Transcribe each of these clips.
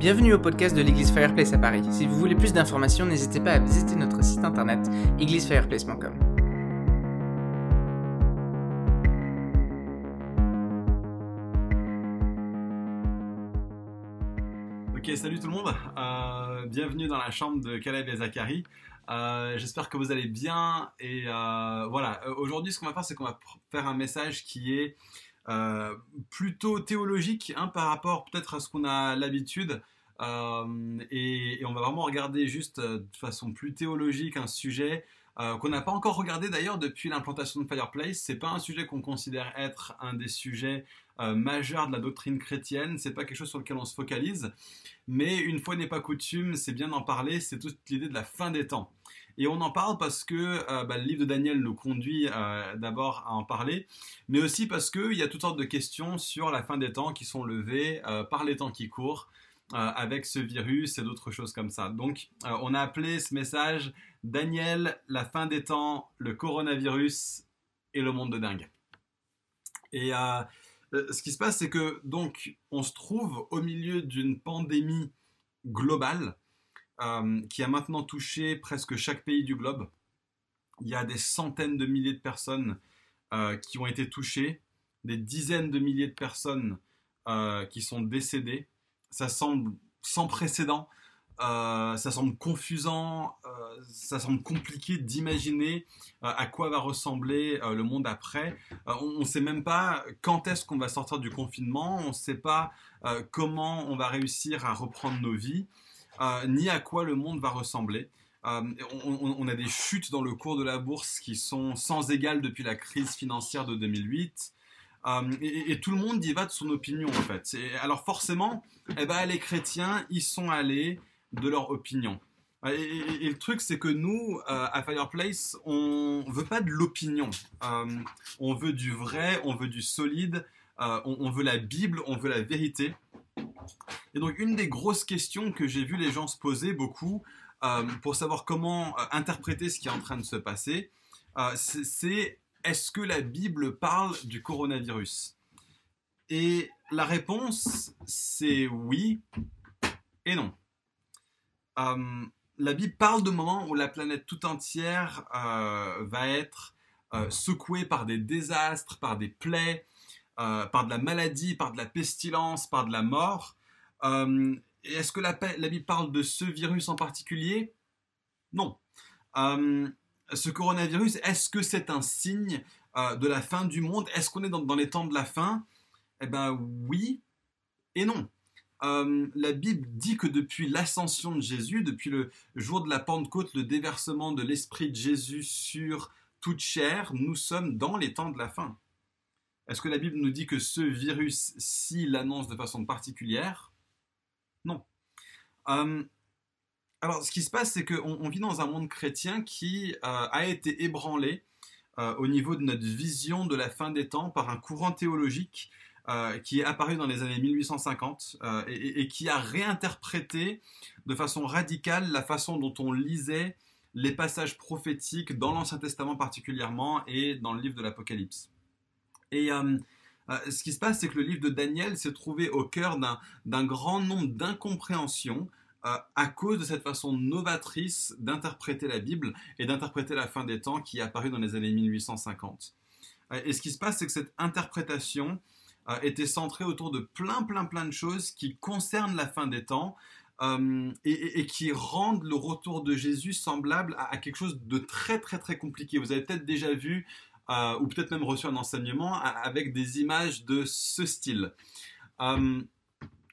Bienvenue au podcast de l'église Fireplace à Paris. Si vous voulez plus d'informations, n'hésitez pas à visiter notre site internet églisefireplace.com. Ok, salut tout le monde. Euh, bienvenue dans la chambre de Caleb et Zachary. Euh, J'espère que vous allez bien. Et euh, voilà, aujourd'hui, ce qu'on va faire, c'est qu'on va faire un message qui est plutôt théologique hein, par rapport peut-être à ce qu'on a l'habitude. Euh, et, on va vraiment regarder juste euh, de façon plus théologique un sujet euh, qu'on n'a pas encore regardé d'ailleurs depuis l'implantation de Fireplace. C'est pas un sujet qu'on considère être un des sujets majeurs de la doctrine chrétienne. C'est pas quelque chose sur lequel on se focalise. Mais une fois n'est pas coutume, c'est bien d'en parler. C'est toute l'idée de la fin des temps. Et on en parle parce que bah, le livre de Daniel nous conduit d'abord à en parler, mais aussi parce qu'il y a toutes sortes de questions sur la fin des temps qui sont levées par les temps qui courent, avec ce virus et d'autres choses comme ça. Donc euh, on a appelé ce message Daniel, la fin des temps, le coronavirus et le monde de dingue. Et euh, euh, ce qui se passe, c'est que donc on se trouve au milieu d'une pandémie globale euh, qui a maintenant touché presque chaque pays du globe. Il y a des centaines de milliers de personnes euh, qui ont été touchées, des dizaines de milliers de personnes euh, qui sont décédées. Ça semble sans précédent, euh, ça semble confusant, euh, ça semble compliqué d'imaginer euh, à quoi va ressembler le monde après. On ne sait même pas quand est-ce qu'on va sortir du confinement, on ne sait pas comment on va réussir à reprendre nos vies ni à quoi le monde va ressembler. On a des chutes dans le cours de la bourse qui sont sans égales depuis la crise financière de 2008. Euh, et, tout le monde y va de son opinion en fait. Alors forcément, eh ben, les chrétiens y sont allés de leur opinion. Et, le truc c'est que nous, euh, à Fireplace, on veut pas de l'opinion. Euh, on veut du vrai, on veut du solide, on, veut la Bible, on veut la vérité. Et donc, une des grosses questions que j'ai vu les gens se poser beaucoup pour savoir comment interpréter ce qui est en train de se passer, c'est, est-ce que la Bible parle du coronavirus? Et la réponse, c'est oui et non. Euh, la Bible parle de moments où la planète tout entière euh, va être euh, secouée par des désastres, par des plaies, par de la maladie, par de la pestilence, par de la mort. Est-ce que la, la Bible parle de ce virus en particulier? Non. Ce coronavirus, est-ce que c'est un signe euh, de la fin du monde? Est-ce qu'on est dans, dans les temps de la fin? Eh bien oui et non. Euh, la Bible dit que depuis l'ascension de Jésus, depuis le jour de la Pentecôte, le déversement de l'Esprit de Jésus sur toute chair, nous sommes dans les temps de la fin. Est-ce que la Bible nous dit que ce virus, s'il l'annonce de façon particulière? Non. Euh, alors, ce qui se passe, c'est qu'on on vit dans un monde chrétien qui euh, a été ébranlé euh, au niveau de notre vision de la fin des temps par un courant théologique euh, qui est apparu dans les années 1850 euh, et, et- qui a réinterprété de façon radicale la façon dont on lisait les passages prophétiques dans l'Ancien Testament particulièrement et dans le livre de l'Apocalypse. Et ce qui se passe, c'est que le livre de Daniel s'est trouvé au cœur d'un grand nombre d'incompréhensions euh, à cause de cette façon novatrice d'interpréter la Bible et d'interpréter la fin des temps qui est apparue dans les années 1850. Euh, et ce qui se passe, c'est que cette interprétation euh, était centrée autour de plein, plein, plein de choses qui concernent la fin des temps et, qui rendent le retour de Jésus semblable à, quelque chose de très, très, très compliqué. Vous avez peut-être déjà vu ou peut-être même reçu un enseignement avec des images de ce style.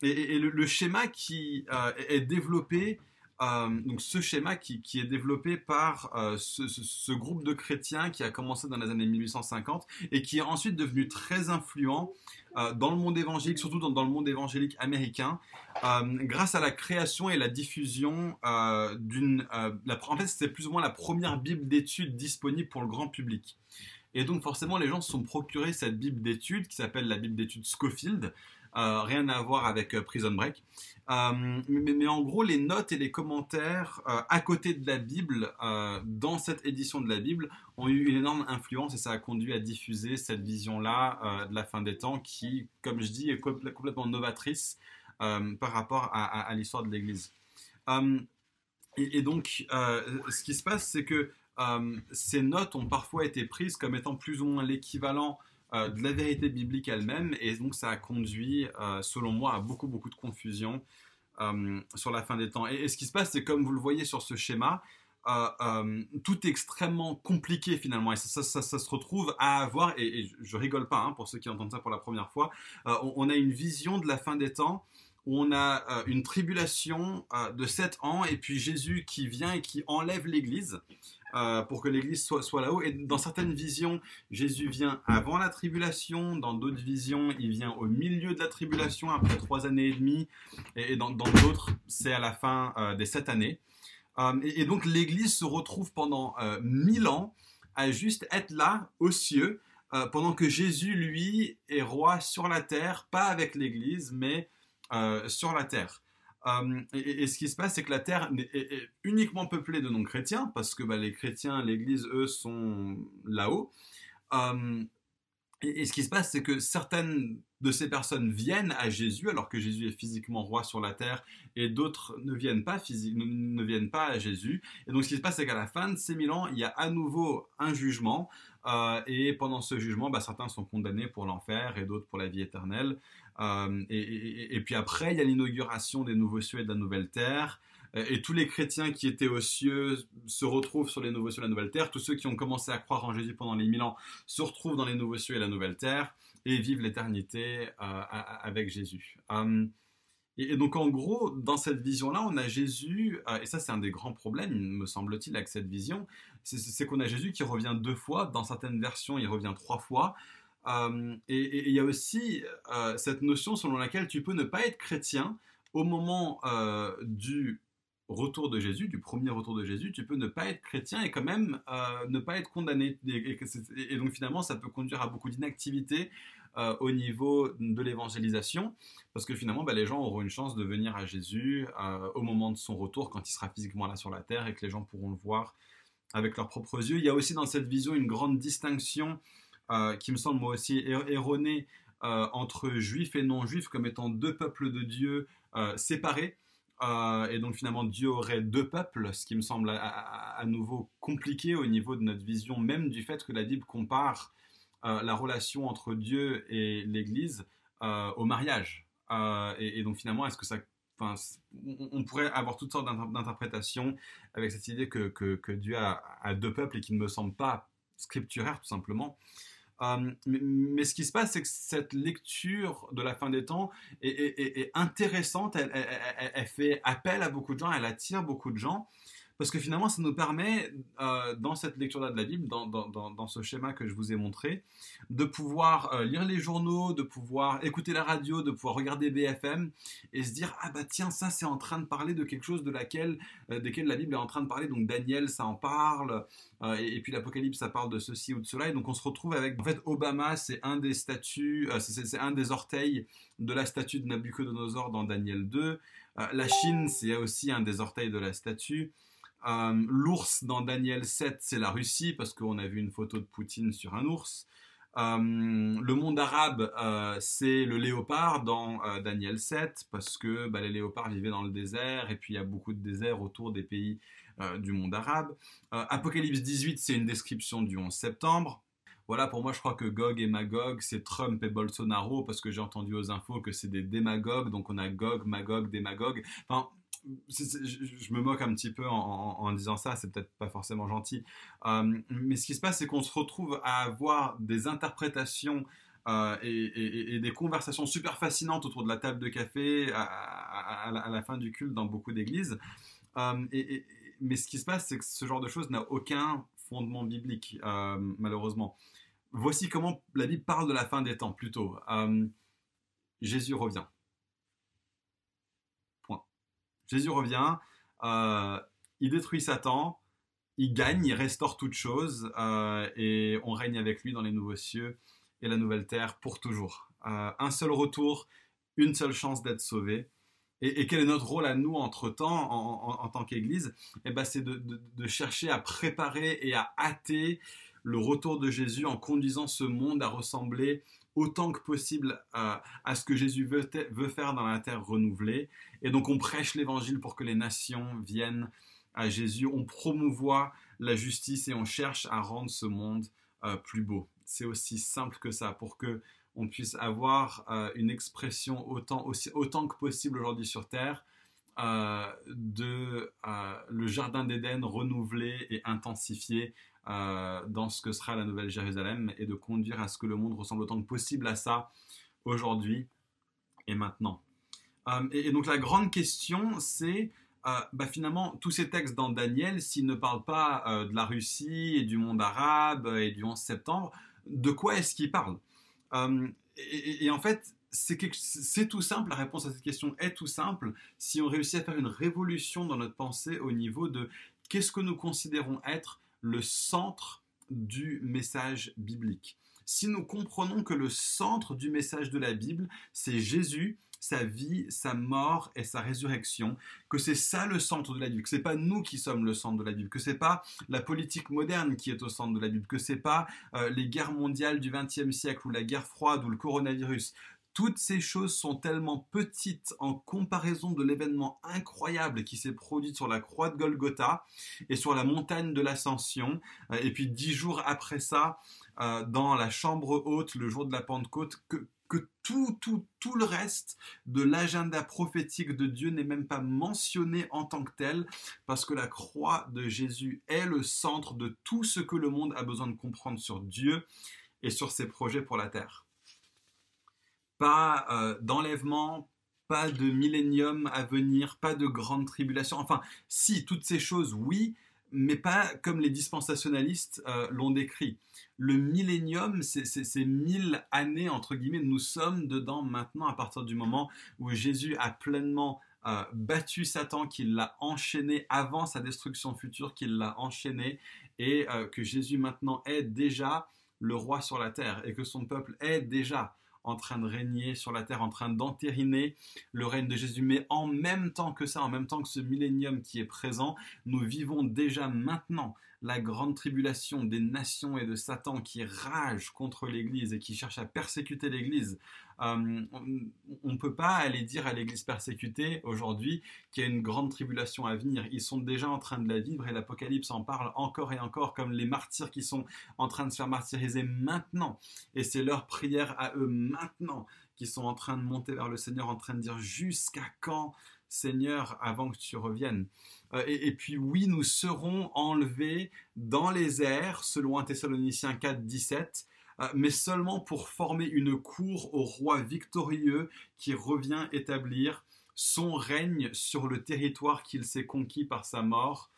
Et, le, schéma qui euh, est développé, euh, donc ce schéma qui, est développé par euh, ce, groupe de chrétiens qui a commencé dans les années 1850 et qui est ensuite devenu très influent dans le monde évangélique, surtout dans, le monde évangélique américain, grâce à la création et la diffusion d'une... en fait, c'était plus ou moins la première Bible d'études disponible pour le grand public. Et donc forcément, les gens se sont procurés cette Bible d'études qui s'appelle la Bible d'études Scofield, rien à voir avec euh, Prison Break. Euh, mais, en gros, les notes et les commentaires euh, à côté de la Bible, euh, dans cette édition de la Bible, ont eu une énorme influence et ça a conduit à diffuser cette vision-là euh, de la fin des temps qui, comme je dis, est compl- complètement novatrice par rapport à, l'histoire de l'Église. Et, donc, ce qui se passe, c'est que ces notes ont parfois été prises comme étant plus ou moins l'équivalent de la vérité biblique elle-même, et donc ça a conduit, selon moi, à beaucoup, beaucoup de confusion sur la fin des temps. Et, ce qui se passe, c'est comme vous le voyez sur ce schéma, euh, euh, tout est extrêmement compliqué finalement et ça, se retrouve à avoir, et, je rigole pas hein, pour ceux qui entendent ça pour la première fois, euh, on, a une vision de la fin des temps on a une tribulation de sept ans et puis Jésus qui vient et qui enlève l'Église. pour que l'Église soit, soit là-haut. Et dans certaines visions, Jésus vient avant la tribulation, dans d'autres visions, il vient au milieu de la tribulation, après trois années et demie, et, dans d'autres, c'est à la fin des sept années. Euh, et, donc l'Église se retrouve pendant euh, mille ans à juste être là, aux cieux, euh, pendant que Jésus, lui, est roi sur la terre, pas avec l'Église, mais sur la terre. et, ce qui se passe, c'est que la terre est, uniquement peuplée de non-chrétiens, parce que bah, les chrétiens, l'Église, eux, sont là-haut. Et, ce qui se passe, c'est que certaines de ces personnes viennent à Jésus alors que Jésus est physiquement roi sur la terre et d'autres ne viennent pas ne, viennent pas à Jésus. Et donc ce qui se passe, c'est qu'à la fin de ces mille ans, il y a à nouveau un jugement euh, et pendant ce jugement, bah, certains sont condamnés pour l'enfer et d'autres pour la vie éternelle. Euh, et, puis après, il y a l'inauguration des nouveaux cieux et de la nouvelle terre. Euh, et tous les chrétiens qui étaient aux cieux se retrouvent sur les nouveaux cieux et la nouvelle terre. Tous ceux qui ont commencé à croire en Jésus pendant les mille ans se retrouvent dans les nouveaux cieux et la nouvelle terre et vivent l'éternité euh, avec Jésus. Et, donc en gros, dans cette vision-là, on a Jésus, et ça c'est un des grands problèmes, me semble-t-il, avec cette vision, c'est qu'on a Jésus qui revient deux fois, dans certaines versions il revient trois fois. Et il y a aussi cette notion selon laquelle tu peux ne pas être chrétien au moment du retour de Jésus, du premier retour de Jésus, tu peux ne pas être chrétien et quand même euh, ne pas être condamné. Et, donc finalement, ça peut conduire à beaucoup d'inactivité euh, au niveau de l'évangélisation, parce que finalement, bah, les gens auront une chance de venir à Jésus euh, au moment de son retour, quand il sera physiquement là sur la terre et que les gens pourront le voir avec leurs propres yeux. Il y a aussi dans cette vision une grande distinction qui me semble moi aussi erronée entre juifs et non-juifs comme étant deux peuples de Dieu séparés. Euh, et donc finalement, Dieu aurait deux peuples, ce qui me semble à, nouveau compliqué au niveau de notre vision, même du fait que la Bible compare euh, la relation entre Dieu et l'Église euh, au mariage. Et, donc finalement, est-ce que ça... Enfin, on pourrait avoir toutes sortes d'interprétations avec cette idée que, que, Dieu a, deux peuples et qui ne me semble pas scripturaire tout simplement. Euh, mais, ce qui se passe, c'est que cette lecture de la fin des temps est, intéressante, elle, fait appel à beaucoup de gens, elle attire beaucoup de gens parce que finalement, ça nous permet, euh, dans cette lecture-là de la Bible, dans, ce schéma que je vous ai montré, de pouvoir euh, lire les journaux, de pouvoir écouter la radio, de pouvoir regarder BFM et se dire ah bah tiens ça c'est en train de parler de quelque chose de laquelle, euh, la Bible est en train de parler. Donc Daniel ça en parle et, puis l'Apocalypse ça parle de ceci ou de cela et donc on se retrouve avec en fait Obama c'est un des statues, c'est un des orteils de la statue de Nabucodonosor dans Daniel 2. la Chine c'est aussi un des orteils de la statue. Euh, l'ours dans Daniel 7, c'est la Russie, parce qu'on a vu une photo de Poutine sur un ours. Euh, le monde arabe, euh, c'est le léopard dans Daniel 7, parce que bah, les léopards vivaient dans le désert, et puis il y a beaucoup de déserts autour des pays du monde arabe. Apocalypse 18, c'est une description du 11 septembre. Voilà, pour moi, je crois que Gog et Magog, c'est Trump et Bolsonaro, parce que j'ai entendu aux infos que c'est des démagogues, donc on a Gog, Magog, démagogue. Enfin, je, me moque un petit peu en, disant ça, c'est peut-être pas forcément gentil. Euh, mais ce qui se passe, c'est qu'on se retrouve à avoir des interprétations euh, et, des conversations super fascinantes autour de la table de café à, la, fin du culte dans beaucoup d'églises. Euh, mais ce qui se passe, c'est que ce genre de choses n'a aucun fondement biblique, malheureusement. Voici comment la Bible parle de la fin des temps, plutôt. Jésus revient. Jésus revient, euh, il détruit Satan, il gagne, il restaure toute chose, euh, et on règne avec lui dans les nouveaux cieux et la nouvelle terre pour toujours. Euh, un seul retour, une seule chance d'être sauvé. Et, quel est notre rôle à nous entre-temps en, tant qu'Église? Eh ben, C'est de, chercher à préparer et à hâter le retour de Jésus en conduisant ce monde à ressembler autant que possible à ce que Jésus veut, faire dans la terre renouvelée. Et donc on prêche l'évangile pour que les nations viennent à Jésus. On promouvoit la justice et on cherche à rendre ce monde plus beau. C'est aussi simple que ça pour que on puisse avoir une expression autant, aussi, autant que possible aujourd'hui sur terre euh, de euh, le jardin d'Éden renouvelé et intensifié euh, dans ce que sera la Nouvelle Jérusalem et de conduire à ce que le monde ressemble autant que possible à ça aujourd'hui et maintenant. Et, donc la grande question, c'est bah, finalement tous ces textes dans Daniel, s'ils ne parlent pas de la Russie et du monde arabe et du 11 septembre, de quoi est-ce qu'ils parlent? Et, en fait, c'est tout simple, la réponse à cette question est tout simple. Si on réussit à faire une révolution dans notre pensée au niveau de qu'est-ce que nous considérons être le centre du message biblique. Si nous comprenons que le centre du message de la Bible, c'est Jésus, sa vie, sa mort et sa résurrection, que c'est ça le centre de la Bible, que c'est pas nous qui sommes le centre de la Bible, que c'est pas la politique moderne qui est au centre de la Bible, que c'est pas euh, les guerres mondiales du XXe siècle ou la guerre froide ou le coronavirus. Toutes ces choses sont tellement petites en comparaison de l'événement incroyable qui s'est produit sur la croix de Golgotha et sur la montagne de l'Ascension. Euh, et puis dix jours après ça, euh, dans la chambre haute, le jour de la Pentecôte, que, tout, tout, tout le reste de l'agenda prophétique de Dieu n'est même pas mentionné en tant que tel, parce que la croix de Jésus est le centre de tout ce que le monde a besoin de comprendre sur Dieu et sur ses projets pour la terre pas euh, d'enlèvement, pas de millénium à venir, pas de grande tribulation. Enfin, si, toutes ces choses, oui, mais pas comme les dispensationalistes euh, l'ont décrit. Le millénium, c'est mille années, entre guillemets, nous sommes dedans maintenant à partir du moment où Jésus a pleinement euh, battu Satan, qu'il l'a enchaîné avant sa destruction future, qu'il l'a enchaîné, et que Jésus maintenant est déjà le roi sur la terre, et que son peuple est déjà en train de régner sur la terre, en train d'entériner le règne de Jésus. Mais en même temps que ça, en même temps que ce millénium qui est présent, nous vivons déjà maintenant la grande tribulation des nations et de Satan qui rage contre l'Église et qui cherche à persécuter l'Église. Euh, on ne peut pas aller dire à l'Église persécutée aujourd'hui qu'il y a une grande tribulation à venir. Ils sont déjà en train de la vivre et l'Apocalypse en parle encore et encore comme les martyrs qui sont en train de se faire martyriser maintenant. Et c'est leur prière à eux maintenant qui sont en train de monter vers le Seigneur, en train de dire jusqu'à quand Seigneur avant que tu reviennes? Euh, et, puis oui, nous serons enlevés dans les airs, selon 1 Thessaloniciens 4, 17, euh, mais seulement pour former une cour au roi victorieux qui revient établir son règne sur le territoire qu'il s'est conquis par sa mort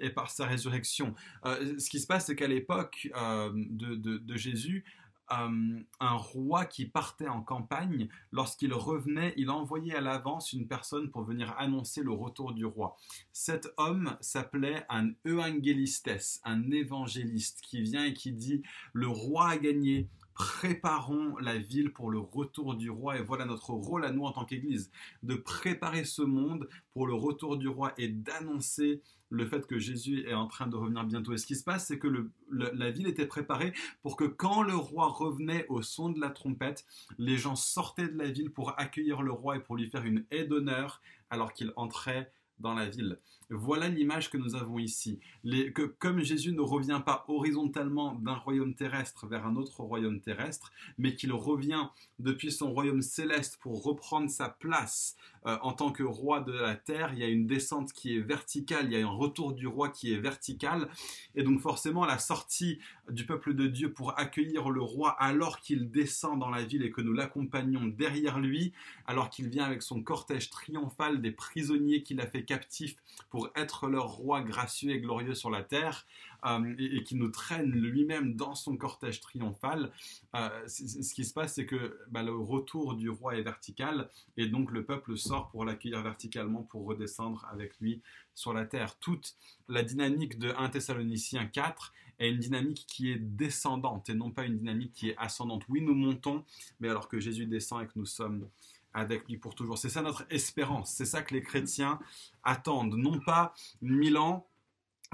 et par sa résurrection. Euh, ce qui se passe, c'est qu'à l'époque de, Jésus, euh, un roi qui partait en campagne, lorsqu'il revenait, il envoyait à l'avance une personne pour venir annoncer le retour du roi. Cet homme s'appelait un evangelistes, un évangéliste qui vient et qui dit le roi a gagné, préparons la ville pour le retour du roi. Et voilà notre rôle à nous en tant qu'Église, de préparer ce monde pour le retour du roi et d'annoncer le fait que Jésus est en train de revenir bientôt. Et ce qui se passe, c'est que la ville était préparée pour que quand le roi revenait au son de la trompette, les gens sortaient de la ville pour accueillir le roi et pour lui faire une aide d'honneur alors qu'il entrait dans la ville. Voilà l'image que nous avons ici. que, comme Jésus ne revient pas horizontalement d'un royaume terrestre vers un autre royaume terrestre, mais qu'il revient depuis son royaume céleste pour reprendre sa place euh, en tant que roi de la terre, il y a une descente qui est verticale, il y a un retour du roi qui est vertical, et donc forcément la sortie du peuple de Dieu pour accueillir le roi alors qu'il descend dans la ville et que nous l'accompagnons derrière lui, alors qu'il vient avec son cortège triomphal des prisonniers qu'il a fait captifs pour être leur roi gracieux et glorieux sur la terre, euh, et, qui nous traîne lui-même dans son cortège triomphal, euh, ce qui se passe, c'est que bah, le retour du roi est vertical, et donc le peuple sort pour l'accueillir verticalement, pour redescendre avec lui sur la terre. Toute la dynamique de 1 Thessaloniciens 4 est une dynamique qui est descendante et non pas une dynamique qui est ascendante. Oui, nous montons, mais alors que Jésus descend et que nous sommes avec lui pour toujours. C'est ça notre espérance, c'est ça que les chrétiens attendent, non pas mille ans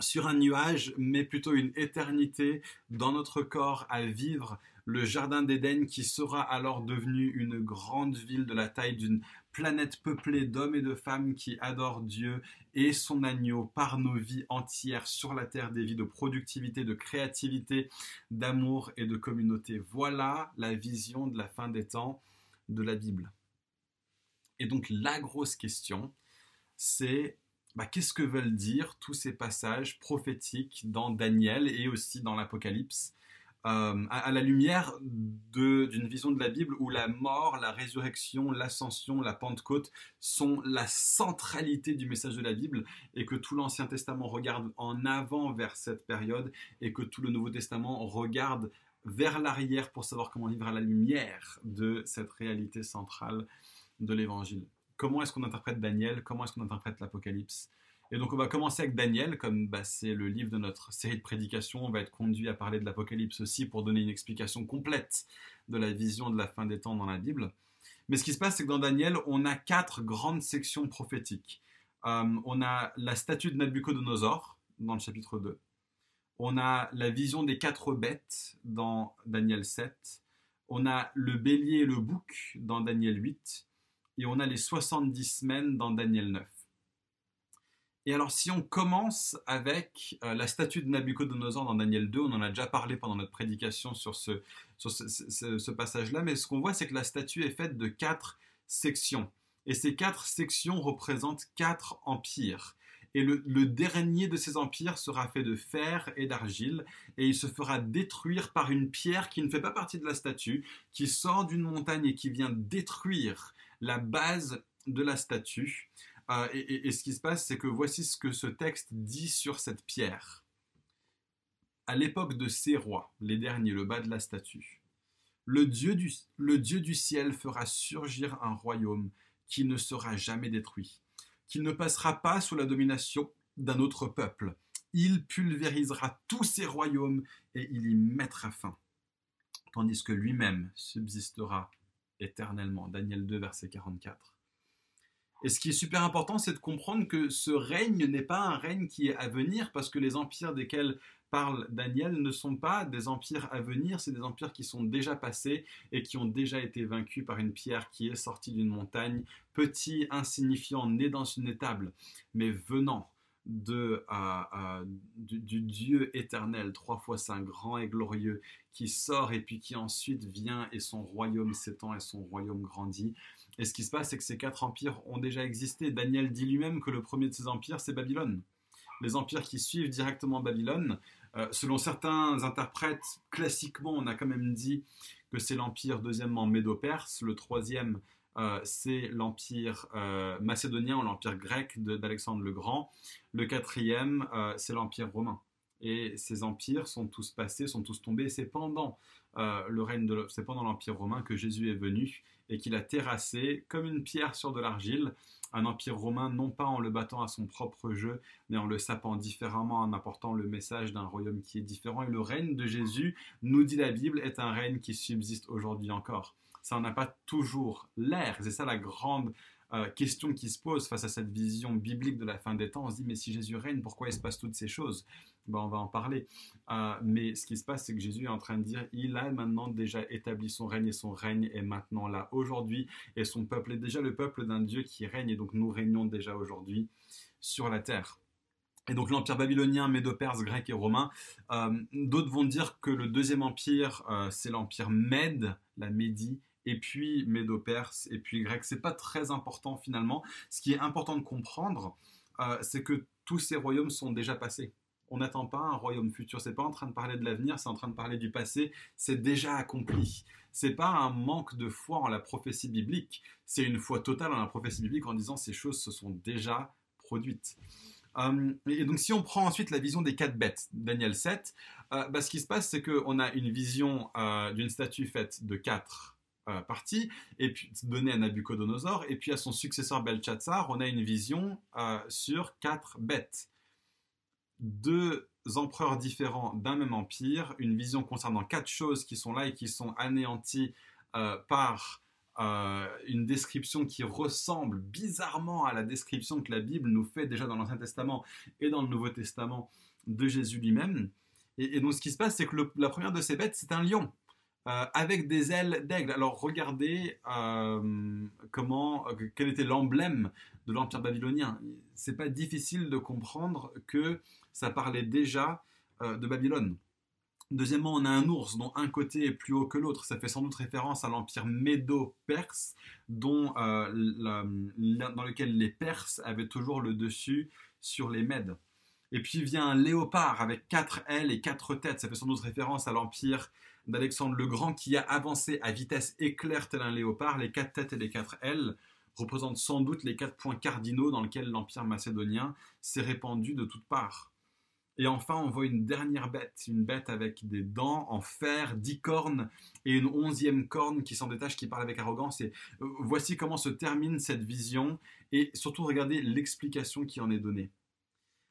sur un nuage, mais plutôt une éternité dans notre corps à vivre le jardin d'Éden qui sera alors devenu une grande ville de la taille d'une planète peuplée d'hommes et de femmes qui adorent Dieu et son agneau par nos vies entières sur la terre, des vies de productivité, de créativité, d'amour et de communauté. Voilà la vision de la fin des temps de la Bible. Et donc la grosse question, c'est bah, qu'est-ce que veulent dire tous ces passages prophétiques dans Daniel et aussi dans l'Apocalypse euh, à, la lumière d'une vision de la Bible où la mort, la résurrection, l'ascension, la Pentecôte sont la centralité du message de la Bible et que tout l'Ancien Testament regarde en avant vers cette période et que tout le Nouveau Testament regarde vers l'arrière pour savoir comment vivre à la lumière de cette réalité centrale de l'Évangile. Comment est-ce qu'on interprète Daniel? Comment est-ce qu'on interprète l'Apocalypse? Et donc on va commencer avec Daniel, comme bah, c'est le livre de notre série de prédications, on va être conduit à parler de l'Apocalypse aussi pour donner une explication complète de la vision de la fin des temps dans la Bible. Mais ce qui se passe, c'est que dans Daniel, on a quatre grandes sections prophétiques. Euh, on a la statue de Nabucodonosor dans le chapitre 2. On a la vision des quatre bêtes dans Daniel 7. On a le bélier et le bouc dans Daniel 8. Et on a les 70 semaines dans Daniel 9. Et alors, si on commence avec euh, la statue de Nabucodonosor dans Daniel 2, on en a déjà parlé pendant notre prédication sur ce, passage-là, mais ce qu'on voit, c'est que la statue est faite de quatre sections. Et ces quatre sections représentent quatre empires. Et le, dernier de ces empires sera fait de fer et d'argile, et il se fera détruire par une pierre qui ne fait pas partie de la statue, qui sort d'une montagne et qui vient détruire la base de la statue. Euh, et, ce qui se passe, c'est que voici ce que ce texte dit sur cette pierre. À l'époque de ces rois, les derniers, le bas de la statue, le Dieu, du, le Dieu du ciel fera surgir un royaume qui ne sera jamais détruit, qui ne passera pas sous la domination d'un autre peuple. Il pulvérisera tous ces royaumes et il y mettra fin, tandis que lui-même subsistera éternellement. Daniel 2, verset 44. Et ce qui est super important, c'est de comprendre que ce règne n'est pas un règne qui est à venir, parce que les empires desquels parle Daniel ne sont pas des empires à venir, c'est des empires qui sont déjà passés et qui ont déjà été vaincus par une pierre qui est sortie d'une montagne, petit, insignifiant, né dans une étable, mais venant de, euh, euh, du, Dieu éternel, trois fois saint, grand et glorieux, qui sort et puis qui ensuite vient et son royaume s'étend et son royaume grandit. Et ce qui se passe, c'est que ces quatre empires ont déjà existé. Daniel dit lui-même que le premier de ces empires, c'est Babylone. Les empires qui suivent directement Babylone, euh, selon certains interprètes, classiquement, on a quand même dit que c'est l'empire deuxièmement médo-perse, le troisième euh, c'est l'empire euh, macédonien ou l'empire grec d'Alexandre le Grand. Le quatrième, euh, c'est l'empire romain. Et ces empires sont tous passés, sont tous tombés. C'est le règne de, c'est pendant l'empire romain que Jésus est venu et qu'il a terrassé comme une pierre sur de l'argile un empire romain, non pas en le battant à son propre jeu, mais en le sapant différemment, en apportant le message d'un royaume qui est différent. Et le règne de Jésus, nous dit la Bible, est un règne qui subsiste aujourd'hui encore ça n'a pas toujours l'air. C'est ça la grande euh, question qui se pose face à cette vision biblique de la fin des temps. On se dit, mais si Jésus règne, pourquoi il se passe toutes ces choses? Ben, On va en parler. Euh, mais ce qui se passe, c'est que Jésus est en train de dire, il a maintenant déjà établi son règne et son règne est maintenant là aujourd'hui. Et son peuple est déjà le peuple d'un Dieu qui règne. Et donc nous régnons déjà aujourd'hui sur la terre. Et donc l'empire babylonien, médo-perse, grec et romain. Euh, d'autres vont dire que le deuxième empire, c'est l'empire Mède, la Médie, et puis médo-perse, et puis grec. C'est pas très important finalement. Ce qui est important de comprendre, euh, c'est que tous ces royaumes sont déjà passés. On n'attend pas un royaume futur. C'est pas en train de parler de l'avenir, c'est en train de parler du passé. C'est déjà accompli. C'est pas un manque de foi en la prophétie biblique. C'est une foi totale en la prophétie biblique en disant ces choses se sont déjà produites. Euh, et donc si on prend ensuite la vision des quatre bêtes, Daniel 7, euh, bah, ce qui se passe c'est qu'on a une vision d'une statue faite de quatre euh, partie, et puis donné à Nabucodonosor, et puis à son successeur Belshazzar, on a une vision euh, sur quatre bêtes. Deux empereurs différents d'un même empire, une vision concernant quatre choses qui sont là et qui sont anéanties euh, par une description qui ressemble bizarrement à la description que la Bible nous fait déjà dans l'Ancien Testament et dans le Nouveau Testament de Jésus lui-même. Et, donc ce qui se passe, c'est que la première de ces bêtes, c'est un lion. Euh, avec des ailes d'aigle. Alors regardez euh, comment, quel était l'emblème de l'empire babylonien. C'est pas difficile de comprendre que ça parlait déjà de Babylone. Deuxièmement, on a un ours dont un côté est plus haut que l'autre. Ça fait sans doute référence à l'empire médo-perse, dont, dans lequel les Perses avaient toujours le dessus sur les Mèdes. Et puis vient un léopard avec quatre ailes et quatre têtes. Ça fait sans doute référence à l'empire d'Alexandre le Grand qui a avancé à vitesse éclair tel un léopard. Les quatre têtes et les quatre ailes représentent sans doute les quatre points cardinaux dans lesquels l'empire macédonien s'est répandu de toutes parts. Et enfin, on voit une dernière bête, une bête avec des dents en fer, dix cornes et une onzième corne qui s'en détache, qui parle avec arrogance. Et euh, voici comment se termine cette vision et surtout regardez l'explication qui en est donnée.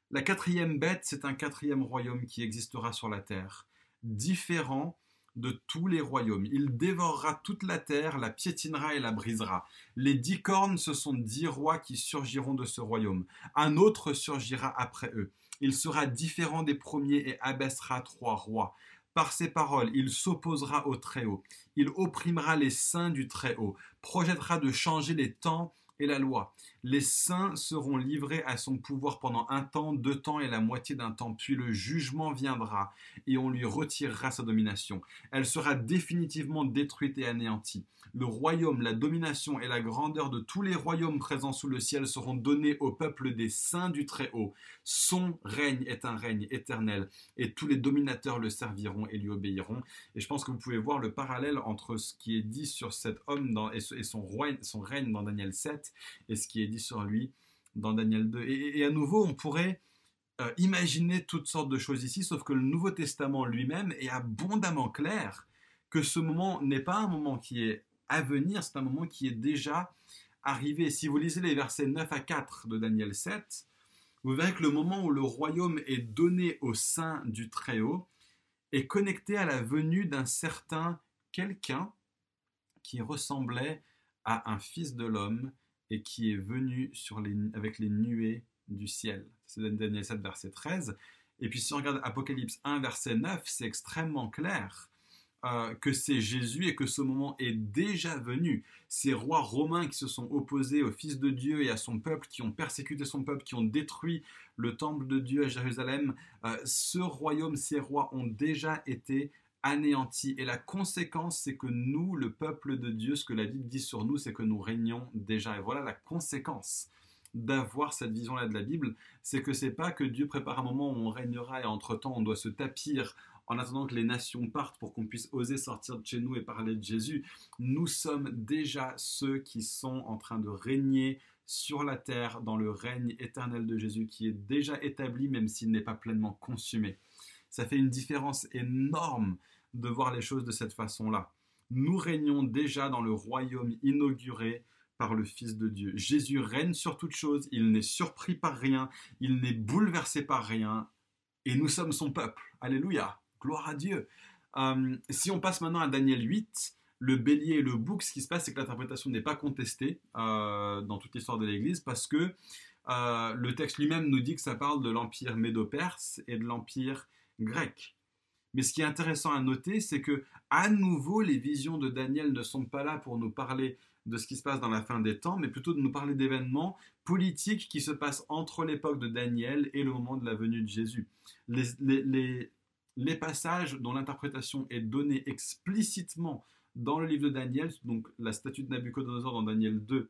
La quatrième bête, c'est un quatrième royaume qui existera sur la terre, différent de tous les royaumes. Il dévorera toute la terre, la piétinera et la brisera. Les dix cornes, ce sont dix rois qui surgiront de ce royaume. Un autre surgira après eux. Il sera différent des premiers et abaissera trois rois. Par ses paroles, il s'opposera au Très-Haut. Il opprimera les saints du Très-Haut, projettera de changer les temps et la loi. Les saints seront livrés à son pouvoir pendant un temps, deux temps et la moitié d'un temps, puis le jugement viendra et on lui retirera sa domination. Elle sera définitivement détruite et anéantie. Le royaume, la domination et la grandeur de tous les royaumes présents sous le ciel seront donnés au peuple des saints du Très-Haut. Son règne est un règne éternel et tous les dominateurs le serviront et lui obéiront. Et je pense que vous pouvez voir le parallèle entre ce qui est dit sur cet homme et, son, roi, son règne dans Daniel 7 et ce qui est dit sur lui dans Daniel 2. Et, à nouveau, on pourrait euh, imaginer toutes sortes de choses ici, sauf que le Nouveau Testament lui-même est abondamment clair que ce moment n'est pas un moment qui est à venir, c'est un moment qui est déjà arrivé. Si vous lisez les versets 9 à 4 de Daniel 7, vous verrez que le moment où le royaume est donné au sein du Très-Haut est connecté à la venue d'un certain quelqu'un qui ressemblait à un fils de l'homme et qui est venu sur avec les nuées du ciel. C'est Daniel 7, verset 13. Et puis si on regarde Apocalypse 1, verset 9, c'est extrêmement clair euh, que c'est Jésus et que ce moment est déjà venu. Ces rois romains qui se sont opposés au Fils de Dieu et à son peuple, qui ont persécuté son peuple, qui ont détruit le temple de Dieu à Jérusalem, euh, ce royaume, ces rois ont déjà été anéantis. Et la conséquence, c'est que nous, le peuple de Dieu, ce que la Bible dit sur nous, c'est que nous régnons déjà. Et voilà la conséquence d'avoir cette vision-là de la Bible, c'est que c'est pas que Dieu prépare un moment où on régnera et entre-temps on doit se tapir en attendant que les nations partent pour qu'on puisse oser sortir de chez nous et parler de Jésus, nous sommes déjà ceux qui sont en train de régner sur la terre dans le règne éternel de Jésus qui est déjà établi même s'il n'est pas pleinement consumé. Ça fait une différence énorme de voir les choses de cette façon-là. Nous régnons déjà dans le royaume inauguré par le Fils de Dieu. Jésus règne sur toute chose, il n'est surpris par rien, il n'est bouleversé par rien, et nous sommes son peuple. Alléluia. Gloire à Dieu. Euh, si on passe maintenant à Daniel 8, le bélier et le bouc, ce qui se passe, c'est que l'interprétation n'est pas contestée euh, dans toute l'histoire de l'Église parce que euh, le texte lui-même nous dit que ça parle de l'empire médo-perse et de l'empire grec. Mais ce qui est intéressant à noter, c'est que à nouveau, les visions de Daniel ne sont pas là pour nous parler de ce qui se passe dans la fin des temps, mais plutôt de nous parler d'événements politiques qui se passent entre l'époque de Daniel et le moment de la venue de Jésus. Les, passages dont l'interprétation est donnée explicitement dans le livre de Daniel, donc la statue de Nabucodonosor dans Daniel 2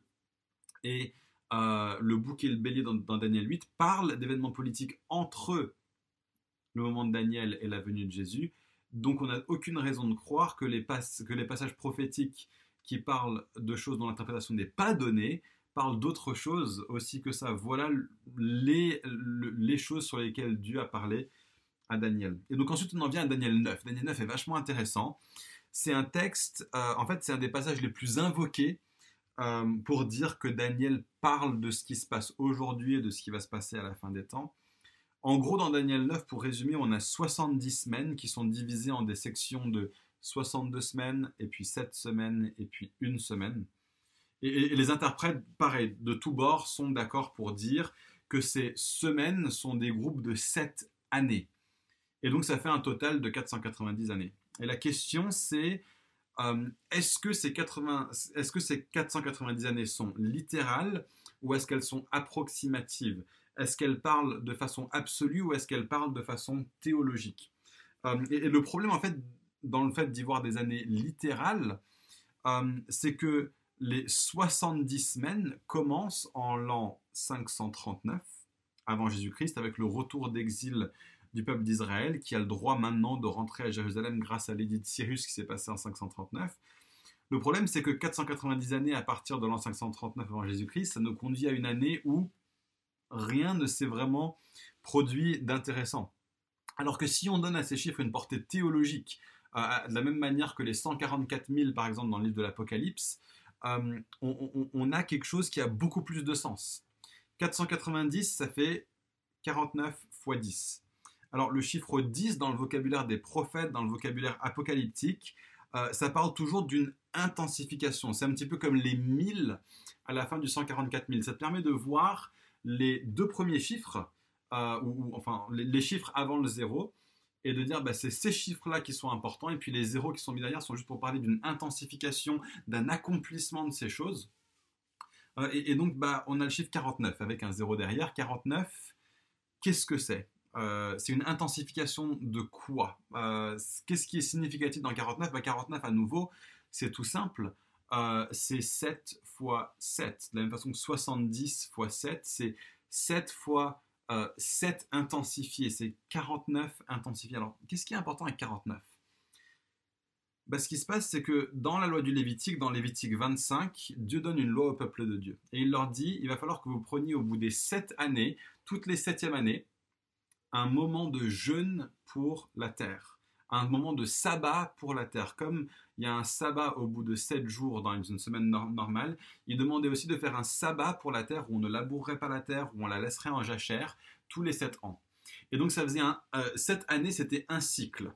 et euh, le bouc et le bélier dans, Daniel 8, parlent d'événements politiques entre le moment de Daniel et la venue de Jésus. Donc on n'a aucune raison de croire que les, passages prophétiques qui parlent de choses dont l'interprétation n'est pas donnée parlent d'autres choses aussi que ça. Voilà les, les choses sur lesquelles Dieu a parlé à Daniel. Et donc ensuite on en vient à Daniel 9. Daniel 9 est vachement intéressant. C'est un texte, euh, en fait c'est un des passages les plus invoqués euh, pour dire que Daniel parle de ce qui se passe aujourd'hui et de ce qui va se passer à la fin des temps. En gros, dans Daniel 9, pour résumer, on a 70 semaines qui sont divisées en des sections de 62 semaines, et puis 7 semaines, et puis une semaine. Et, les interprètes, pareil, de tous bords, sont d'accord pour dire que ces semaines sont des groupes de 7 années. Et donc ça fait un total de 490 années. Et la question c'est euh, est-ce que, ces est que ces 490 années sont littérales ou est-ce qu'elles sont approximatives? Est-ce qu'elles parlent de façon absolue ou est-ce qu'elles parlent de façon théologique? Euh, et, le problème en fait dans le fait d'y voir des années littérales, euh, c'est que les 70 semaines commencent en l'an 539 avant Jésus-Christ avec le retour d'exil du peuple d'Israël qui a le droit maintenant de rentrer à Jérusalem grâce à l'édit de Cyrus qui s'est passé en 539. Le problème, c'est que 490 années à partir de l'an 539 avant Jésus-Christ, ça nous conduit à une année où rien ne s'est vraiment produit d'intéressant. Alors que si on donne à ces chiffres une portée théologique, euh, de la même manière que les 144 000 par exemple dans le livre de l'Apocalypse, euh, on, a quelque chose qui a beaucoup plus de sens. 490, ça fait 49 fois 10. Alors le chiffre 10 dans le vocabulaire des prophètes, dans le vocabulaire apocalyptique, euh, ça parle toujours d'une intensification. C'est un petit peu comme les 1000 à la fin du 144 000. Ça te permet de voir les deux premiers chiffres, euh, ou, enfin les, chiffres avant le zéro, et de dire bah, c'est ces chiffres-là qui sont importants, et puis les zéros qui sont mis derrière sont juste pour parler d'une intensification, d'un accomplissement de ces choses. Euh, et, donc bah, on a le chiffre 49 avec un zéro derrière. 49, qu'est-ce que c'est? Euh, c'est une intensification de quoi? Qu'est-ce qui est significatif dans 49 bah, 49 à nouveau, c'est tout simple. Euh, c'est 7 fois 7. De la même façon que 70 fois 7, c'est 7 fois 7 intensifié. C'est 49 intensifié. Alors, qu'est-ce qui est important avec 49 bah, ce qui se passe, c'est que dans la loi du Lévitique, dans Lévitique 25, Dieu donne une loi au peuple de Dieu. Et il leur dit, il va falloir que vous preniez au bout des 7 années, toutes les septièmes années, un moment de jeûne pour la terre, un moment de sabbat pour la terre. Comme il y a un sabbat au bout de sept jours dans une semaine normale, il demandait aussi de faire un sabbat pour la terre où on ne labourerait pas la terre, où on la laisserait en jachère tous les sept ans. Et donc ça faisait euh, sept années, c'était un cycle.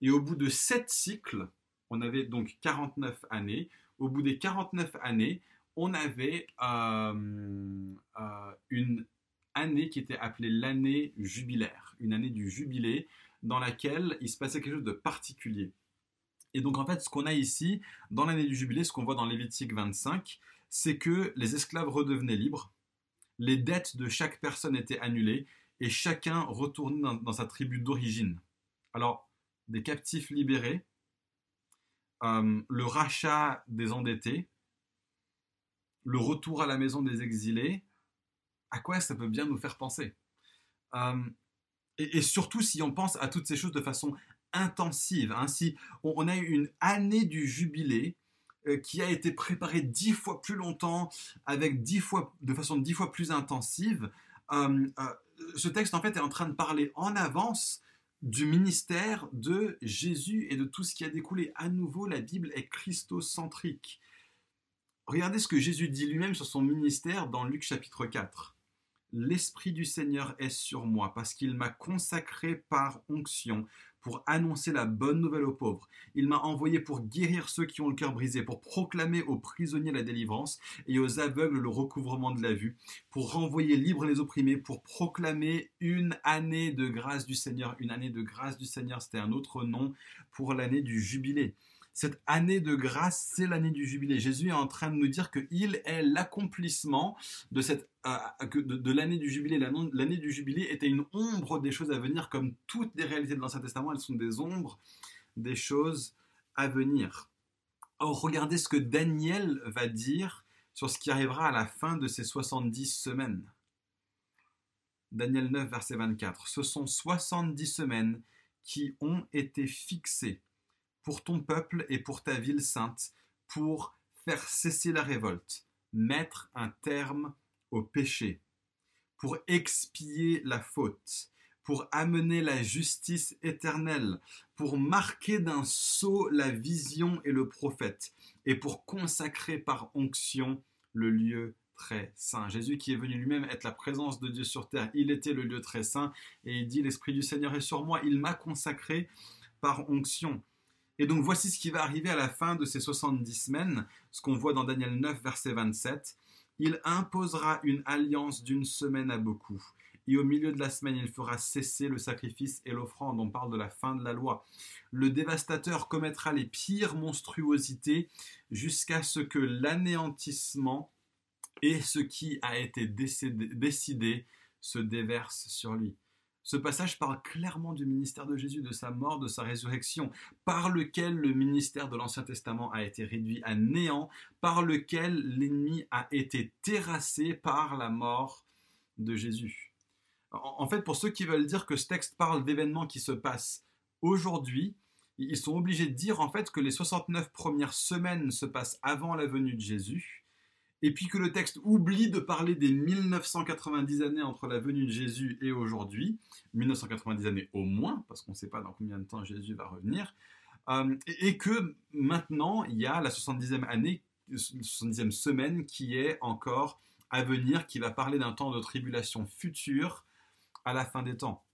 Et au bout de sept cycles, on avait donc 49 années. Au bout des 49 années, on avait euh, euh, une année qui était appelée l'année jubilaire, une année du jubilé dans laquelle il se passait quelque chose de particulier. Et donc en fait, ce qu'on a ici, dans l'année du jubilé, ce qu'on voit dans Lévitique 25, c'est que les esclaves redevenaient libres, les dettes de chaque personne étaient annulées, et chacun retournait dans, sa tribu d'origine. Alors, des captifs libérés, euh, le rachat des endettés, le retour à la maison des exilés, à quoi ça peut bien nous faire penser? Euh, et, surtout si on pense à toutes ces choses de façon intensive. Ainsi, hein, on, a eu une année du jubilé euh, qui a été préparée dix fois plus longtemps, avec dix fois, de façon dix fois plus intensive. Euh, ce texte, en fait, est en train de parler en avance du ministère de Jésus et de tout ce qui a découlé. À nouveau, la Bible est christocentrique. Regardez ce que Jésus dit lui-même sur son ministère dans Luc chapitre 4. L'Esprit du Seigneur est sur moi parce qu'il m'a consacré par onction pour annoncer la bonne nouvelle aux pauvres. Il m'a envoyé pour guérir ceux qui ont le cœur brisé, pour proclamer aux prisonniers la délivrance et aux aveugles le recouvrement de la vue, pour renvoyer libres les opprimés, pour proclamer une année de grâce du Seigneur. Une année de grâce du Seigneur, c'était un autre nom pour l'année du jubilé cette année de grâce, c'est l'année du jubilé. Jésus est en train de nous dire qu'il est l'accomplissement euh, de, l'année du jubilé. L'année du jubilé était une ombre des choses à venir, comme toutes les réalités de l'Ancien Testament, elles sont des ombres des choses à venir. Or, regardez ce que Daniel va dire sur ce qui arrivera à la fin de ces 70 semaines. Daniel 9, verset 24. Ce sont 70 semaines qui ont été fixées pour ton peuple et pour ta ville sainte, pour faire cesser la révolte, mettre un terme au péché, pour expier la faute, pour amener la justice éternelle, pour marquer d'un sceau la vision et le prophète, et pour consacrer par onction le lieu très saint. Jésus qui est venu lui-même être la présence de Dieu sur terre, il était le lieu très saint, et il dit, l'Esprit du Seigneur est sur moi, il m'a consacré par onction. Et donc voici ce qui va arriver à la fin de ces 70 semaines, ce qu'on voit dans Daniel 9, verset 27. Il imposera une alliance d'une semaine à beaucoup, et au milieu de la semaine, il fera cesser le sacrifice et l'offrande. On parle de la fin de la loi. Le dévastateur commettra les pires monstruosités jusqu'à ce que l'anéantissement et ce qui a été décidé se déverse sur lui. Ce passage parle clairement du ministère de Jésus, de sa mort, de sa résurrection, par lequel le ministère de l'Ancien Testament a été réduit à néant, par lequel l'ennemi a été terrassé par la mort de Jésus. En fait, pour ceux qui veulent dire que ce texte parle d'événements qui se passent aujourd'hui, ils sont obligés de dire en fait que les 69 premières semaines se passent avant la venue de Jésus, et puis que le texte oublie de parler des 1990 années entre la venue de Jésus et aujourd'hui, 1990 années au moins, parce qu'on ne sait pas dans combien de temps Jésus va revenir, euh, et, que maintenant il y a la 70e année, 70e semaine qui est encore à venir, qui va parler d'un temps de tribulation future à la fin des temps.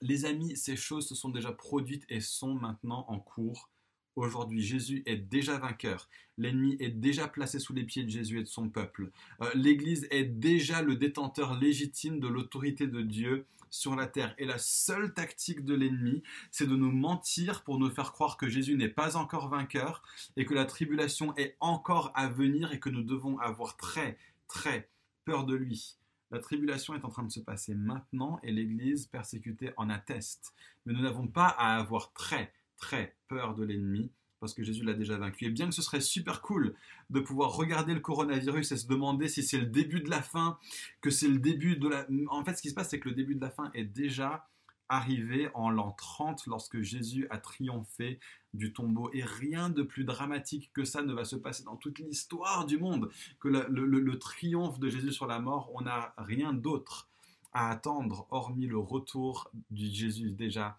Les amis, ces choses se sont déjà produites et sont maintenant en cours. Aujourd'hui, Jésus est déjà vainqueur. L'ennemi est déjà placé sous les pieds de Jésus et de son peuple. Euh, L'Église est déjà le détenteur légitime de l'autorité de Dieu sur la terre. Et la seule tactique de l'ennemi, c'est de nous mentir pour nous faire croire que Jésus n'est pas encore vainqueur et que la tribulation est encore à venir et que nous devons avoir très, très peur de lui. La tribulation est en train de se passer maintenant et l'Église persécutée en atteste. Mais nous n'avons pas à avoir très, très peur de l'ennemi parce que Jésus l'a déjà vaincu. Et bien que ce serait super cool de pouvoir regarder le coronavirus et se demander si c'est le début de la fin, que c'est le début de la... En fait, ce qui se passe, c'est que le début de la fin est déjà arrivé en l'an 30 lorsque Jésus a triomphé du tombeau. Et rien de plus dramatique que ça ne va se passer dans toute l'histoire du monde que le, triomphe de Jésus sur la mort. On n'a rien d'autre à attendre hormis le retour du Jésus déjà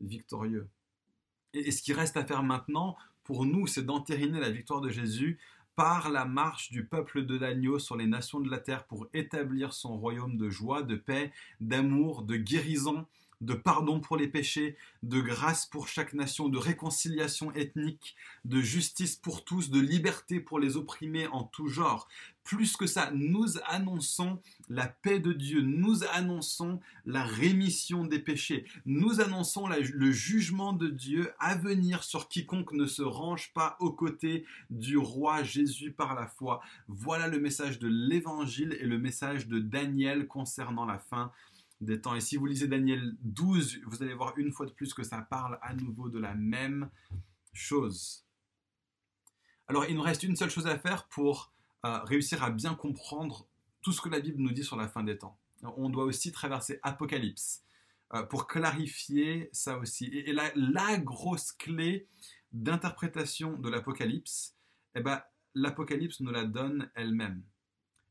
victorieux. Et, ce qui reste à faire maintenant, pour nous, c'est d'entériner la victoire de Jésus par la marche du peuple de l'agneau sur les nations de la terre pour établir son royaume de joie, de paix, d'amour, de guérison, de pardon pour les péchés, de grâce pour chaque nation, de réconciliation ethnique, de justice pour tous, de liberté pour les opprimés en tout genre. Plus que ça, nous annonçons la paix de Dieu, nous annonçons la rémission des péchés, nous annonçons le jugement de Dieu à venir sur quiconque ne se range pas aux côtés du roi Jésus par la foi. Voilà le message de l'Évangile et le message de Daniel concernant la fin des temps. Et si vous lisez Daniel 12, vous allez voir une fois de plus que ça parle à nouveau de la même chose. Alors il nous reste une seule chose à faire pour euh, réussir à bien comprendre tout ce que la Bible nous dit sur la fin des temps. On doit aussi traverser Apocalypse euh, pour clarifier ça aussi. Et, la, grosse clé d'interprétation de l'Apocalypse, eh ben, l'Apocalypse nous la donne elle-même.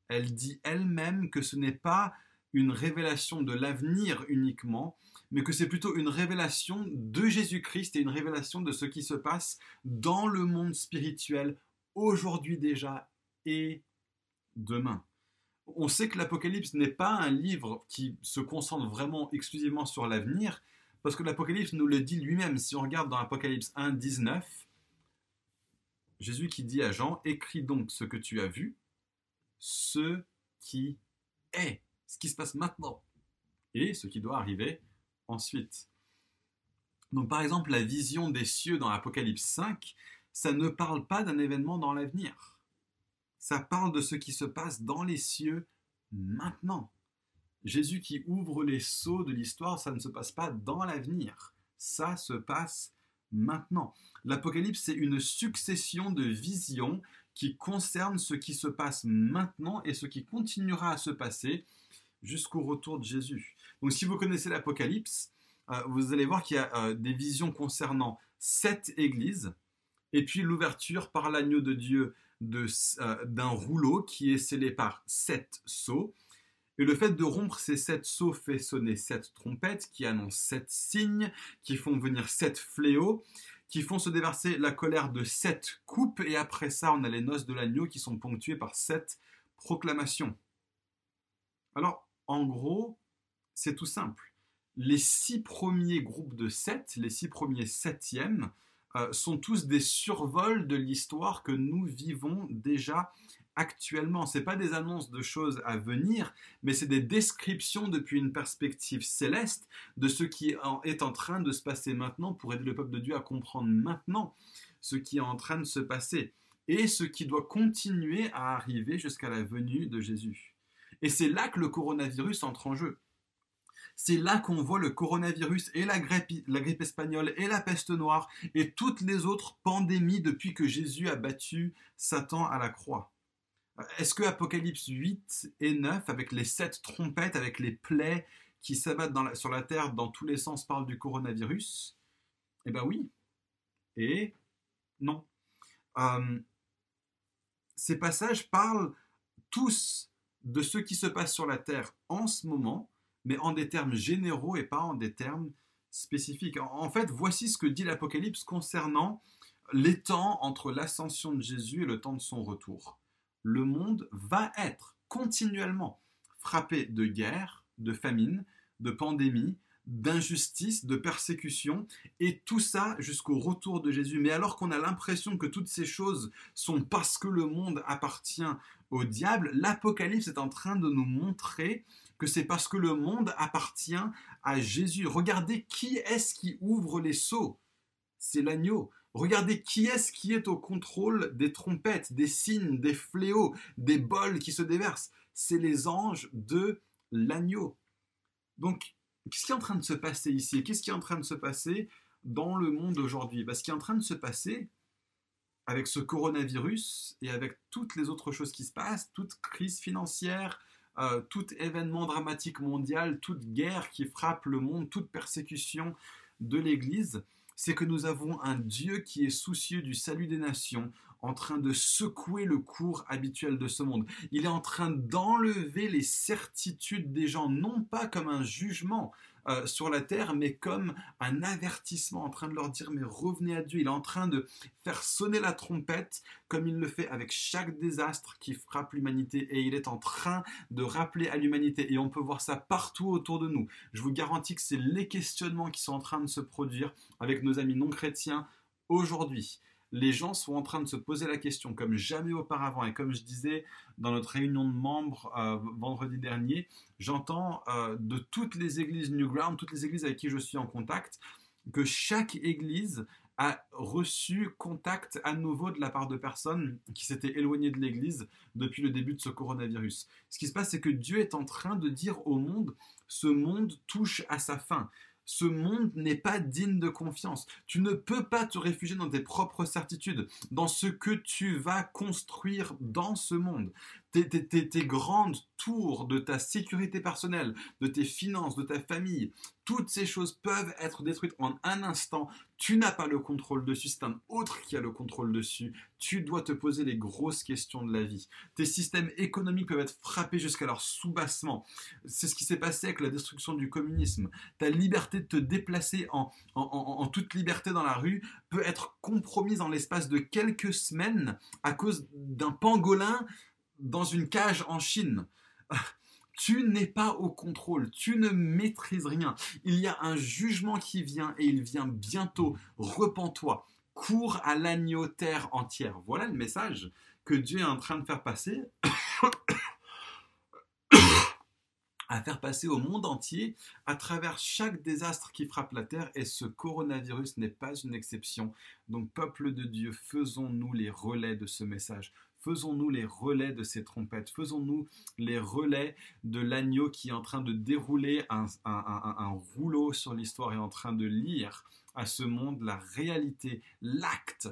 Elle dit elle-même que ce n'est pas une révélation de l'avenir uniquement, mais que c'est plutôt une révélation de Jésus-Christ et une révélation de ce qui se passe dans le monde spirituel aujourd'hui déjà et demain. On sait que l'Apocalypse n'est pas un livre qui se concentre vraiment exclusivement sur l'avenir, parce que l'Apocalypse nous le dit lui-même. Si on regarde dans Apocalypse 1, 19, Jésus qui dit à Jean, écris donc ce que tu as vu, ce qui est ce qui se passe maintenant et ce qui doit arriver ensuite. Donc par exemple, la vision des cieux dans l'Apocalypse 5, ça ne parle pas d'un événement dans l'avenir. Ça parle de ce qui se passe dans les cieux maintenant. Jésus qui ouvre les sceaux de l'histoire, ça ne se passe pas dans l'avenir. Ça se passe maintenant. L'Apocalypse, c'est une succession de visions qui concernent ce qui se passe maintenant et ce qui continuera à se passer jusqu'au retour de Jésus. Donc si vous connaissez l'Apocalypse, euh, vous allez voir qu'il y a euh, des visions concernant sept églises, et puis l'ouverture par l'agneau de Dieu euh, d'un rouleau qui est scellé par sept sceaux. Et le fait de rompre ces sept sceaux fait sonner sept trompettes qui annoncent sept signes, qui font venir sept fléaux, qui font se déverser la colère de sept coupes. Et après ça, on a les noces de l'agneau qui sont ponctuées par sept proclamations. Alors, en gros, c'est tout simple. Les six premiers groupes de sept, les six premiers septièmes, euh, sont tous des survols de l'histoire que nous vivons déjà actuellement. Ce pas des annonces de choses à venir, mais c'est des descriptions depuis une perspective céleste de ce qui est en train de se passer maintenant pour aider le peuple de Dieu à comprendre maintenant ce qui est en train de se passer et ce qui doit continuer à arriver jusqu'à la venue de Jésus. Et c'est là que le coronavirus entre en jeu. C'est là qu'on voit le coronavirus et la grippe, espagnole et la peste noire et toutes les autres pandémies depuis que Jésus a battu Satan à la croix. Est-ce que Apocalypse 8 et 9, avec les sept trompettes, avec les plaies qui s'abattent sur la terre dans tous les sens, parlent du coronavirus? Eh bien oui. Et non. Euh, ces passages parlent tous de ce qui se passe sur la terre en ce moment, mais en des termes généraux et pas en des termes spécifiques. En fait, voici ce que dit l'Apocalypse concernant les temps entre l'ascension de Jésus et le temps de son retour le monde va être continuellement frappé de guerre, de famine, de pandémie, d'injustice, de persécution, et tout ça jusqu'au retour de Jésus. Mais alors qu'on a l'impression que toutes ces choses sont parce que le monde appartient au diable, l'Apocalypse est en train de nous montrer que c'est parce que le monde appartient à Jésus. Regardez qui est-ce qui ouvre les seaux. C'est l'agneau. Regardez qui est-ce qui est au contrôle des trompettes, des signes, des fléaux, des bols qui se déversent. C'est les anges de l'agneau. Donc, qu'est-ce qui est en train de se passer ici Qu'est-ce qui est en train de se passer dans le monde aujourd'hui? Bah, Ce qui est en train de se passer avec ce coronavirus et avec toutes les autres choses qui se passent, toute crise financière, euh, tout événement dramatique mondial, toute guerre qui frappe le monde, toute persécution de l'Église, c'est que nous avons un Dieu qui est soucieux du salut des nations, en train de secouer le cours habituel de ce monde. Il est en train d'enlever les certitudes des gens, non pas comme un jugement, euh, sur la terre, mais comme un avertissement, en train de leur dire, mais revenez à Dieu. Il est en train de faire sonner la trompette, comme il le fait avec chaque désastre qui frappe l'humanité, et il est en train de rappeler à l'humanité, et on peut voir ça partout autour de nous. Je vous garantis que c'est les questionnements qui sont en train de se produire avec nos amis non chrétiens aujourd'hui les gens sont en train de se poser la question comme jamais auparavant. Et comme je disais dans notre réunion de membres euh, vendredi dernier, j'entends euh, de toutes les églises Newground, toutes les églises avec qui je suis en contact, que chaque église a reçu contact à nouveau de la part de personnes qui s'étaient éloignées de l'Église depuis le début de ce coronavirus. Ce qui se passe, c'est que Dieu est en train de dire au monde, ce monde touche à sa fin ce monde n'est pas digne de confiance. Tu ne peux pas te réfugier dans tes propres certitudes, dans ce que tu vas construire dans ce monde tes, grandes tours de ta sécurité personnelle, de tes finances, de ta famille, toutes ces choses peuvent être détruites en un instant. Tu n'as pas le contrôle dessus, c'est un autre qui a le contrôle dessus. Tu dois te poser les grosses questions de la vie. Tes systèmes économiques peuvent être frappés jusqu'à leur soubassement. C'est ce qui s'est passé avec la destruction du communisme. Ta liberté de te déplacer en, en toute liberté dans la rue peut être compromise en l'espace de quelques semaines à cause d'un pangolin dans une cage en Chine. Tu n'es pas au contrôle, tu ne maîtrises rien. Il y a un jugement qui vient et il vient bientôt. Repens-toi, cours à l'agneau terre entière. Voilà le message que Dieu est en train de faire passer. à faire passer au monde entier à travers chaque désastre qui frappe la terre et ce coronavirus n'est pas une exception. Donc peuple de Dieu, faisons-nous les relais de ce message. Faisons-nous les relais de ces trompettes, faisons-nous les relais de l'agneau qui est en train de dérouler un, rouleau sur l'histoire et en train de lire à ce monde la réalité, l'acte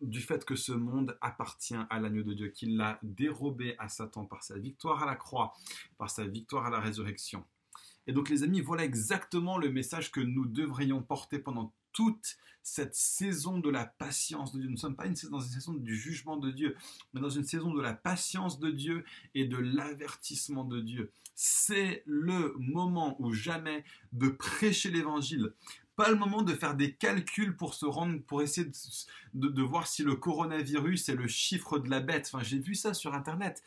du fait que ce monde appartient à l'agneau de Dieu, qu'il l'a dérobé à Satan par sa victoire à la croix, par sa victoire à la résurrection. Et donc les amis, voilà exactement le message que nous devrions porter pendant toute cette saison de la patience de Dieu. Nous ne sommes pas dans une saison du jugement de Dieu, mais dans une saison de la patience de Dieu et de l'avertissement de Dieu. C'est le moment ou jamais de prêcher l'évangile. Pas le moment de faire des calculs pour se rendre, pour essayer de, voir si le coronavirus est le chiffre de la bête. Enfin, j'ai vu ça sur Internet.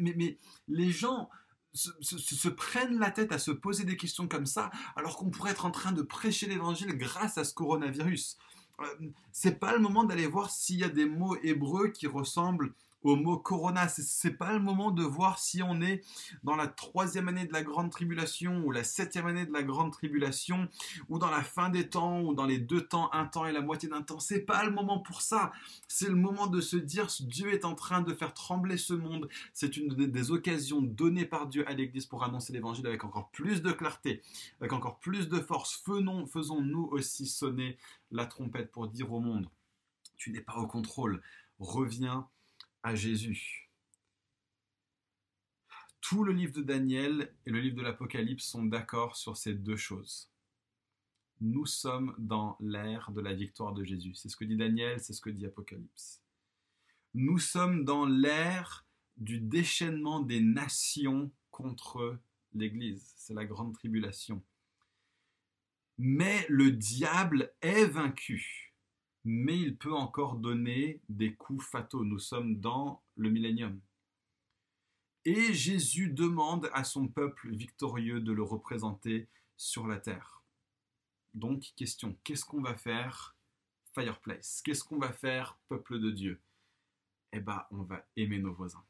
Mais, mais les gens, se, prennent la tête à se poser des questions comme ça, alors qu'on pourrait être en train de prêcher l'évangile grâce à ce coronavirus. Euh, c'est pas le moment d'aller voir s'il y a des mots hébreux qui ressemblent au mot corona. C'est pas le moment de voir si on est dans la troisième année de la grande tribulation ou la septième année de la grande tribulation ou dans la fin des temps ou dans les deux temps, un temps et la moitié d'un temps. C'est pas le moment pour ça. C'est le moment de se dire Dieu est en train de faire trembler ce monde. C'est une des occasions données par Dieu à l'Église pour annoncer l'Évangile avec encore plus de clarté, avec encore plus de force. Faisons-nous aussi sonner la trompette pour dire au monde tu n'es pas au contrôle. Reviens à Jésus. Tout le livre de Daniel et le livre de l'Apocalypse sont d'accord sur ces deux choses. Nous sommes dans l'ère de la victoire de Jésus. C'est ce que dit Daniel, c'est ce que dit Apocalypse. Nous sommes dans l'ère du déchaînement des nations contre l'Église. C'est la grande tribulation. Mais le diable est vaincu mais il peut encore donner des coups fataux. Nous sommes dans le millénium. Et Jésus demande à son peuple victorieux de le représenter sur la terre. Donc, question, qu'est-ce qu'on va faire, Fireplace Qu'est-ce qu'on va faire, peuple de Dieu? Eh bien, on va aimer nos voisins.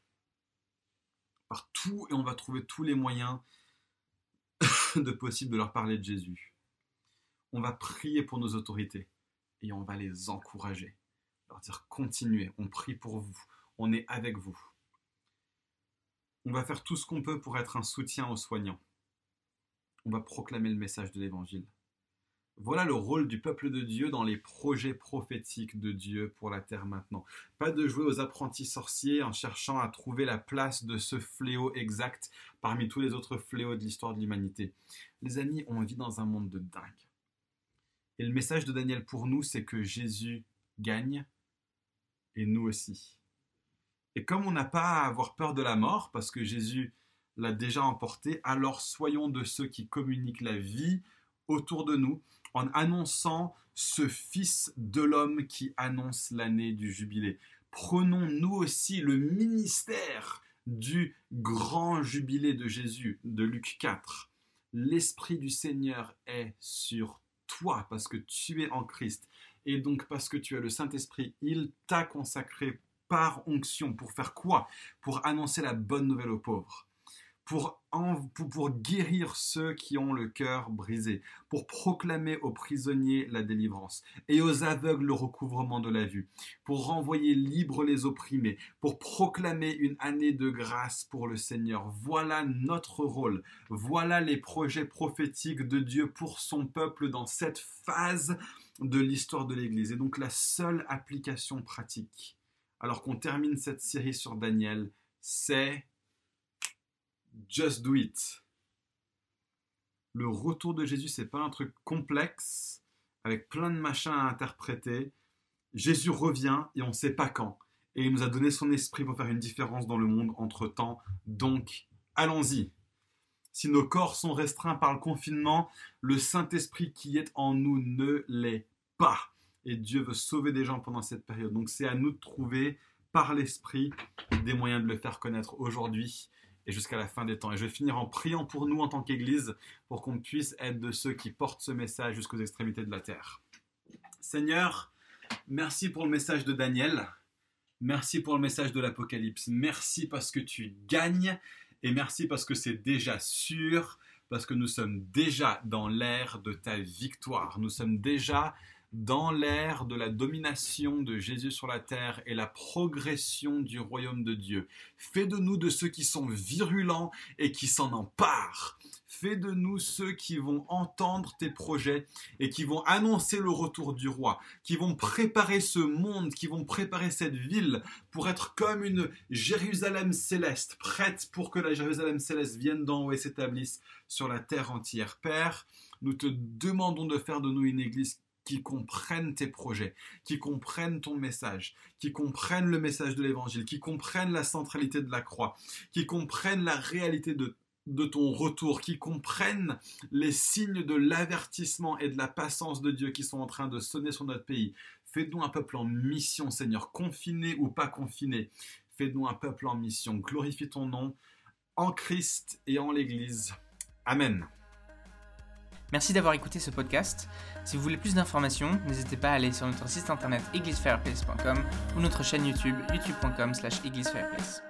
Partout, et on va trouver tous les moyens de possible de leur parler de Jésus. On va prier pour nos autorités et on va les encourager. Leur dire continuez, on prie pour vous, on est avec vous. On va faire tout ce qu'on peut pour être un soutien aux soignants. On va proclamer le message de l'Évangile. Voilà le rôle du peuple de Dieu dans les projets prophétiques de Dieu pour la terre maintenant. Pas de jouer aux apprentis sorciers en cherchant à trouver la place de ce fléau exact parmi tous les autres fléaux de l'histoire de l'humanité. Les amis, on vit dans un monde de dingue. Et le message de Daniel pour nous, c'est que Jésus gagne et nous aussi. Et comme on n'a pas à avoir peur de la mort, parce que Jésus l'a déjà emporté, alors soyons de ceux qui communiquent la vie autour de nous en annonçant ce Fils de l'homme qui annonce l'année du jubilé. Prenons nous aussi le ministère du grand jubilé de Jésus, de Luc 4. L'Esprit du Seigneur est sur toi, parce que tu es en Christ, et donc parce que tu as le Saint-Esprit, il t'a consacré par onction. Pour faire quoi? Pour annoncer la bonne nouvelle aux pauvres. Pour, pour, guérir ceux qui ont le cœur brisé, pour proclamer aux prisonniers la délivrance et aux aveugles le recouvrement de la vue, pour renvoyer libres les opprimés, pour proclamer une année de grâce pour le Seigneur. Voilà notre rôle, voilà les projets prophétiques de Dieu pour son peuple dans cette phase de l'histoire de l'Église. Et donc la seule application pratique, alors qu'on termine cette série sur Daniel, c'est Just do it. Le retour de Jésus, c'est pas un truc complexe avec plein de machins à interpréter. Jésus revient et on ne sait pas quand. Et il nous a donné son esprit pour faire une différence dans le monde entre temps. Donc, allons-y. Si nos corps sont restreints par le confinement, le Saint-Esprit qui est en nous ne l'est pas. Et Dieu veut sauver des gens pendant cette période. Donc c'est à nous de trouver par l'Esprit des moyens de le faire connaître aujourd'hui et jusqu'à la fin des temps. Et je vais finir en priant pour nous en tant qu'Église, pour qu'on puisse être de ceux qui portent ce message jusqu'aux extrémités de la terre. Seigneur, merci pour le message de Daniel. Merci pour le message de l'Apocalypse. Merci parce que tu gagnes et merci parce que c'est déjà sûr, parce que nous sommes déjà dans l'ère de ta victoire. Nous sommes déjà dans l'ère de la domination de Jésus sur la terre et la progression du royaume de Dieu. Fais de nous de ceux qui sont virulents et qui s'en emparent. Fais de nous ceux qui vont entendre tes projets et qui vont annoncer le retour du roi, qui vont préparer ce monde, qui vont préparer cette ville pour être comme une Jérusalem céleste, prête pour que la Jérusalem céleste vienne d'en haut et s'établisse sur la terre entière. Père, nous te demandons de faire de nous une église qui comprennent tes projets, qui comprennent ton message, qui comprennent le message de l'évangile, qui comprennent la centralité de la croix, qui comprennent la réalité de, de ton retour, qui comprennent les signes de l'avertissement et de la patience de Dieu qui sont en train de sonner sur notre pays. Fais-nous un peuple en mission, Seigneur, confiné ou pas confiné. Fais-nous un peuple en mission. Glorifie ton nom en Christ et en l'Église. Amen. Merci d'avoir écouté ce podcast. Si vous voulez plus d'informations, n'hésitez pas à aller sur notre site internet églisefireplace.com ou notre chaîne YouTube youtube.com slash églisefireplace.